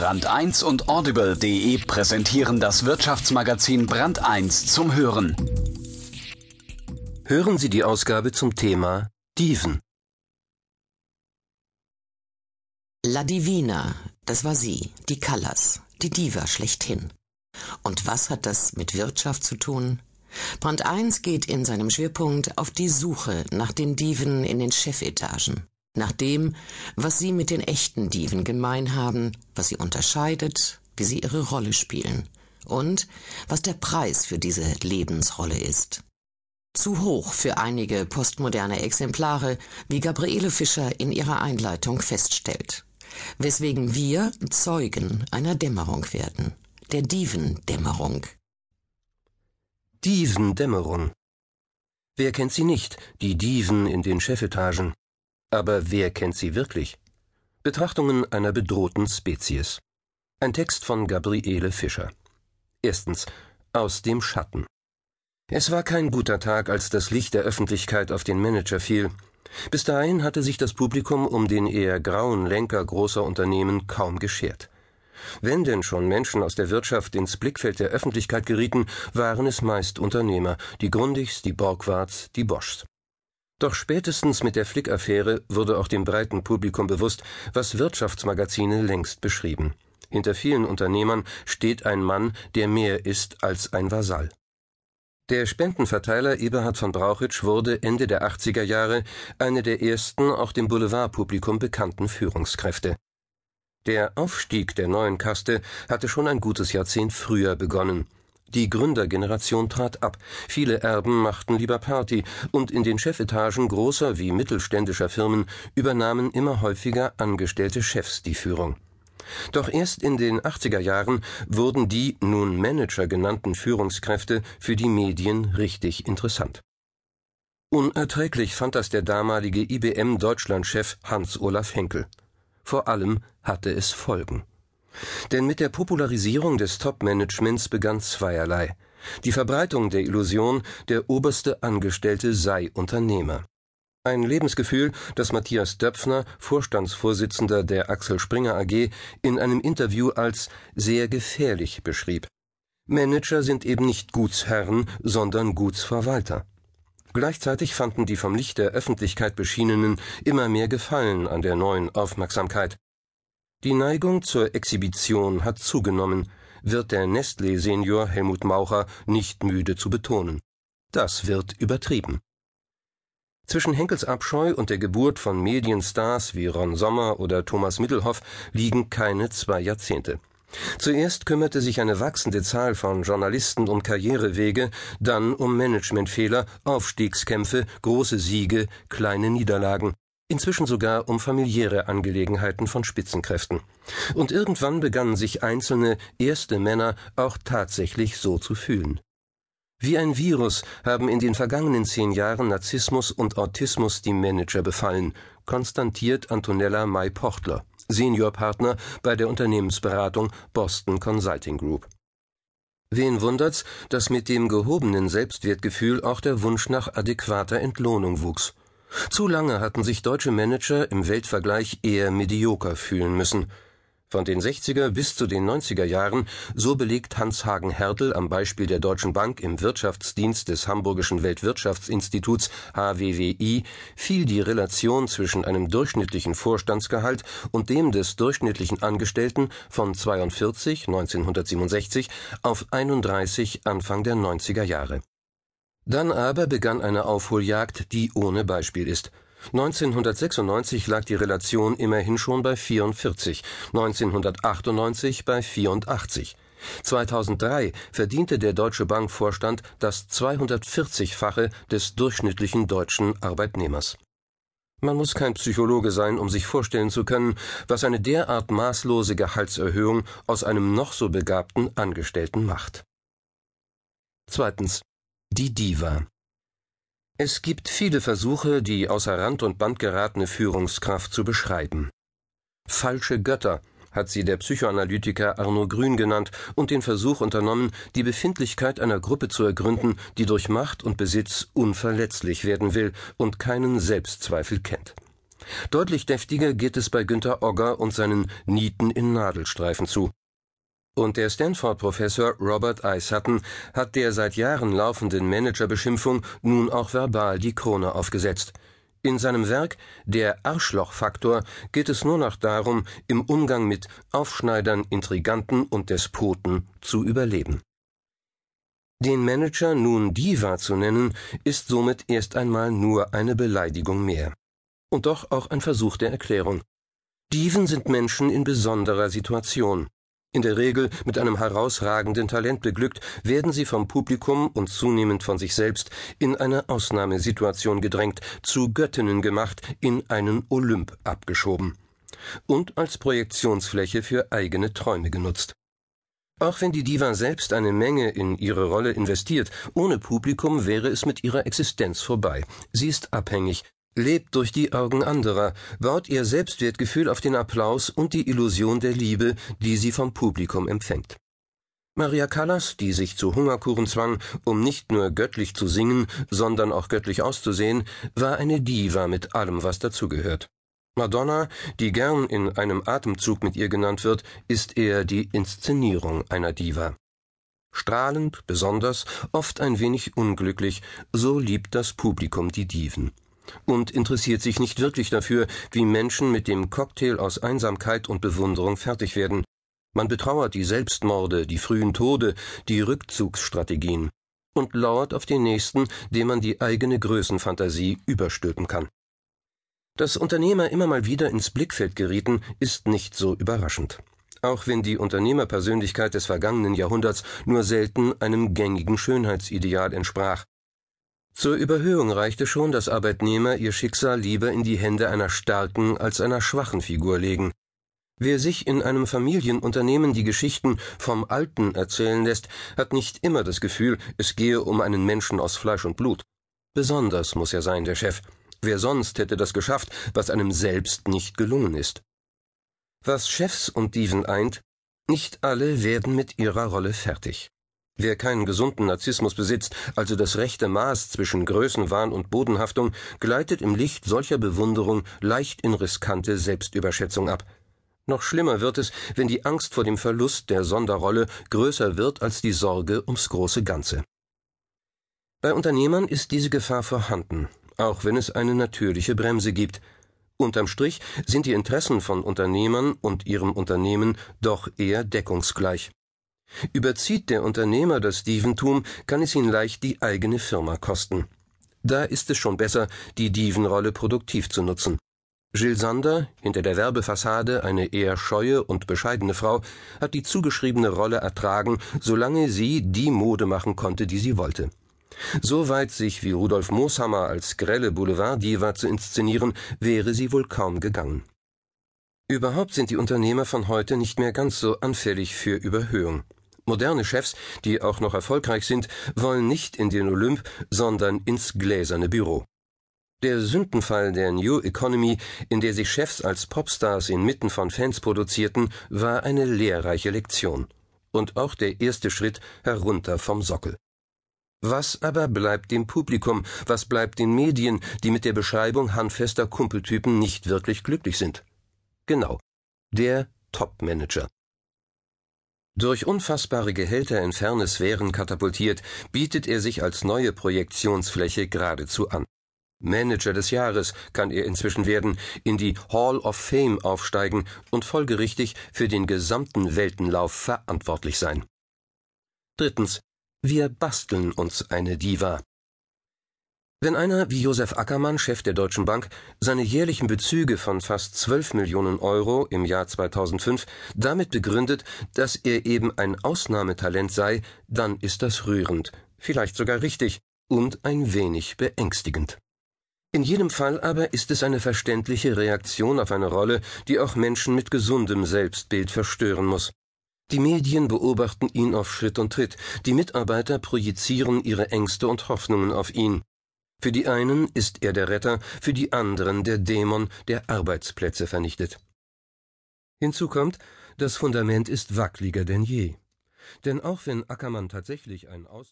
Brand 1 und Audible.de präsentieren das Wirtschaftsmagazin Brand 1 zum Hören. Hören Sie die Ausgabe zum Thema Diven. La Divina, das war sie, die Callas, die Diva schlechthin. Und was hat das mit Wirtschaft zu tun? Brand 1 geht in seinem Schwerpunkt auf die Suche nach den Diven in den Chefetagen nach dem, was sie mit den echten Diven gemein haben, was sie unterscheidet, wie sie ihre Rolle spielen und was der Preis für diese Lebensrolle ist. Zu hoch für einige postmoderne Exemplare, wie Gabriele Fischer in ihrer Einleitung feststellt, weswegen wir Zeugen einer Dämmerung werden, der Divendämmerung. Divendämmerung. Wer kennt sie nicht, die Diven in den Chefetagen? Aber wer kennt sie wirklich? Betrachtungen einer bedrohten Spezies. Ein Text von Gabriele Fischer. Erstens. Aus dem Schatten. Es war kein guter Tag, als das Licht der Öffentlichkeit auf den Manager fiel. Bis dahin hatte sich das Publikum um den eher grauen Lenker großer Unternehmen kaum geschert. Wenn denn schon Menschen aus der Wirtschaft ins Blickfeld der Öffentlichkeit gerieten, waren es meist Unternehmer, die Grundigs, die Borgwarts, die Boschs. Doch spätestens mit der Flick-Affäre wurde auch dem breiten Publikum bewusst, was Wirtschaftsmagazine längst beschrieben. Hinter vielen Unternehmern steht ein Mann, der mehr ist als ein Vasall. Der Spendenverteiler Eberhard von Brauchitsch wurde Ende der 80er Jahre eine der ersten auch dem Boulevardpublikum bekannten Führungskräfte. Der Aufstieg der neuen Kaste hatte schon ein gutes Jahrzehnt früher begonnen. Die Gründergeneration trat ab, viele Erben machten lieber Party, und in den Chefetagen großer wie mittelständischer Firmen übernahmen immer häufiger angestellte Chefs die Führung. Doch erst in den 80er Jahren wurden die nun Manager genannten Führungskräfte für die Medien richtig interessant. Unerträglich fand das der damalige IBM Deutschlandchef Hans Olaf Henkel. Vor allem hatte es Folgen. Denn mit der Popularisierung des Top-Managements begann zweierlei. Die Verbreitung der Illusion, der oberste Angestellte sei Unternehmer. Ein Lebensgefühl, das Matthias Döpfner, Vorstandsvorsitzender der Axel Springer AG, in einem Interview als sehr gefährlich beschrieb. Manager sind eben nicht Gutsherren, sondern Gutsverwalter. Gleichzeitig fanden die vom Licht der Öffentlichkeit beschienenen immer mehr Gefallen an der neuen Aufmerksamkeit. Die Neigung zur Exhibition hat zugenommen, wird der Nestlé-Senior Helmut Maucher nicht müde zu betonen. Das wird übertrieben. Zwischen Henkels Abscheu und der Geburt von Medienstars wie Ron Sommer oder Thomas Middelhoff liegen keine zwei Jahrzehnte. Zuerst kümmerte sich eine wachsende Zahl von Journalisten um Karrierewege, dann um Managementfehler, Aufstiegskämpfe, große Siege, kleine Niederlagen inzwischen sogar um familiäre Angelegenheiten von Spitzenkräften. Und irgendwann begannen sich einzelne erste Männer auch tatsächlich so zu fühlen. Wie ein Virus haben in den vergangenen zehn Jahren Narzissmus und Autismus die Manager befallen, konstatiert Antonella May Pochtler, Seniorpartner bei der Unternehmensberatung Boston Consulting Group. Wen wundert's, dass mit dem gehobenen Selbstwertgefühl auch der Wunsch nach adäquater Entlohnung wuchs. Zu lange hatten sich deutsche Manager im Weltvergleich eher medioker fühlen müssen. Von den 60er bis zu den 90er Jahren, so belegt Hans-Hagen Hertel am Beispiel der Deutschen Bank im Wirtschaftsdienst des Hamburgischen Weltwirtschaftsinstituts HWWI, fiel die Relation zwischen einem durchschnittlichen Vorstandsgehalt und dem des durchschnittlichen Angestellten von 42 1967 auf 31 Anfang der 90er Jahre. Dann aber begann eine Aufholjagd, die ohne Beispiel ist. 1996 lag die Relation immerhin schon bei 44, 1998 bei 84. 2003 verdiente der Deutsche Bankvorstand das 240-fache des durchschnittlichen deutschen Arbeitnehmers. Man muss kein Psychologe sein, um sich vorstellen zu können, was eine derart maßlose Gehaltserhöhung aus einem noch so begabten Angestellten macht. Zweitens. Die Diva. Es gibt viele Versuche, die außer Rand und Band geratene Führungskraft zu beschreiben. Falsche Götter hat sie der Psychoanalytiker Arno Grün genannt und den Versuch unternommen, die Befindlichkeit einer Gruppe zu ergründen, die durch Macht und Besitz unverletzlich werden will und keinen Selbstzweifel kennt. Deutlich deftiger geht es bei Günter Ogger und seinen Nieten in Nadelstreifen zu. Und der Stanford-Professor Robert I. Sutton hat der seit Jahren laufenden Managerbeschimpfung nun auch verbal die Krone aufgesetzt. In seinem Werk Der Arschlochfaktor geht es nur noch darum, im Umgang mit Aufschneidern, Intriganten und Despoten zu überleben. Den Manager nun Diva zu nennen, ist somit erst einmal nur eine Beleidigung mehr. Und doch auch ein Versuch der Erklärung. Diven sind Menschen in besonderer Situation. In der Regel mit einem herausragenden Talent beglückt, werden sie vom Publikum und zunehmend von sich selbst in eine Ausnahmesituation gedrängt, zu Göttinnen gemacht, in einen Olymp abgeschoben und als Projektionsfläche für eigene Träume genutzt. Auch wenn die Diva selbst eine Menge in ihre Rolle investiert, ohne Publikum wäre es mit ihrer Existenz vorbei. Sie ist abhängig, lebt durch die Augen anderer, baut ihr Selbstwertgefühl auf den Applaus und die Illusion der Liebe, die sie vom Publikum empfängt. Maria Callas, die sich zu Hungerkuren zwang, um nicht nur göttlich zu singen, sondern auch göttlich auszusehen, war eine Diva mit allem, was dazugehört. Madonna, die gern in einem Atemzug mit ihr genannt wird, ist eher die Inszenierung einer Diva. Strahlend, besonders, oft ein wenig unglücklich, so liebt das Publikum die Diven und interessiert sich nicht wirklich dafür, wie Menschen mit dem Cocktail aus Einsamkeit und Bewunderung fertig werden. Man betrauert die Selbstmorde, die frühen Tode, die Rückzugsstrategien und lauert auf den nächsten, dem man die eigene Größenfantasie überstülpen kann. Dass Unternehmer immer mal wieder ins Blickfeld gerieten, ist nicht so überraschend. Auch wenn die Unternehmerpersönlichkeit des vergangenen Jahrhunderts nur selten einem gängigen Schönheitsideal entsprach, zur Überhöhung reichte schon, dass Arbeitnehmer ihr Schicksal lieber in die Hände einer starken als einer schwachen Figur legen. Wer sich in einem Familienunternehmen die Geschichten vom Alten erzählen lässt, hat nicht immer das Gefühl, es gehe um einen Menschen aus Fleisch und Blut. Besonders muss er sein, der Chef. Wer sonst hätte das geschafft, was einem selbst nicht gelungen ist? Was Chefs und Diven eint, nicht alle werden mit ihrer Rolle fertig. Wer keinen gesunden Narzissmus besitzt, also das rechte Maß zwischen Größenwahn und Bodenhaftung, gleitet im Licht solcher Bewunderung leicht in riskante Selbstüberschätzung ab. Noch schlimmer wird es, wenn die Angst vor dem Verlust der Sonderrolle größer wird als die Sorge ums große Ganze. Bei Unternehmern ist diese Gefahr vorhanden, auch wenn es eine natürliche Bremse gibt. Unterm Strich sind die Interessen von Unternehmern und ihrem Unternehmen doch eher deckungsgleich. Überzieht der Unternehmer das Dieventum, kann es ihn leicht die eigene Firma kosten. Da ist es schon besser, die Dievenrolle produktiv zu nutzen. Jill Sander, hinter der Werbefassade eine eher scheue und bescheidene Frau, hat die zugeschriebene Rolle ertragen, solange sie die Mode machen konnte, die sie wollte. So weit sich wie Rudolf Mooshammer als grelle Boulevarddiva zu inszenieren, wäre sie wohl kaum gegangen. Überhaupt sind die Unternehmer von heute nicht mehr ganz so anfällig für Überhöhung. Moderne Chefs, die auch noch erfolgreich sind, wollen nicht in den Olymp, sondern ins gläserne Büro. Der Sündenfall der New Economy, in der sich Chefs als Popstars inmitten von Fans produzierten, war eine lehrreiche Lektion. Und auch der erste Schritt herunter vom Sockel. Was aber bleibt dem Publikum, was bleibt den Medien, die mit der Beschreibung handfester Kumpeltypen nicht wirklich glücklich sind? Genau, der Topmanager. Durch unfassbare Gehälter in ferne Sphären katapultiert, bietet er sich als neue Projektionsfläche geradezu an. Manager des Jahres kann er inzwischen werden, in die Hall of Fame aufsteigen und folgerichtig für den gesamten Weltenlauf verantwortlich sein. Drittens. Wir basteln uns eine Diva. Wenn einer wie Josef Ackermann, Chef der Deutschen Bank, seine jährlichen Bezüge von fast 12 Millionen Euro im Jahr 2005 damit begründet, dass er eben ein Ausnahmetalent sei, dann ist das rührend, vielleicht sogar richtig und ein wenig beängstigend. In jedem Fall aber ist es eine verständliche Reaktion auf eine Rolle, die auch Menschen mit gesundem Selbstbild verstören muss. Die Medien beobachten ihn auf Schritt und Tritt, die Mitarbeiter projizieren ihre Ängste und Hoffnungen auf ihn. Für die einen ist er der Retter, für die anderen der Dämon, der Arbeitsplätze vernichtet. Hinzu kommt, das Fundament ist wackeliger denn je. Denn auch wenn Ackermann tatsächlich ein Ausnahme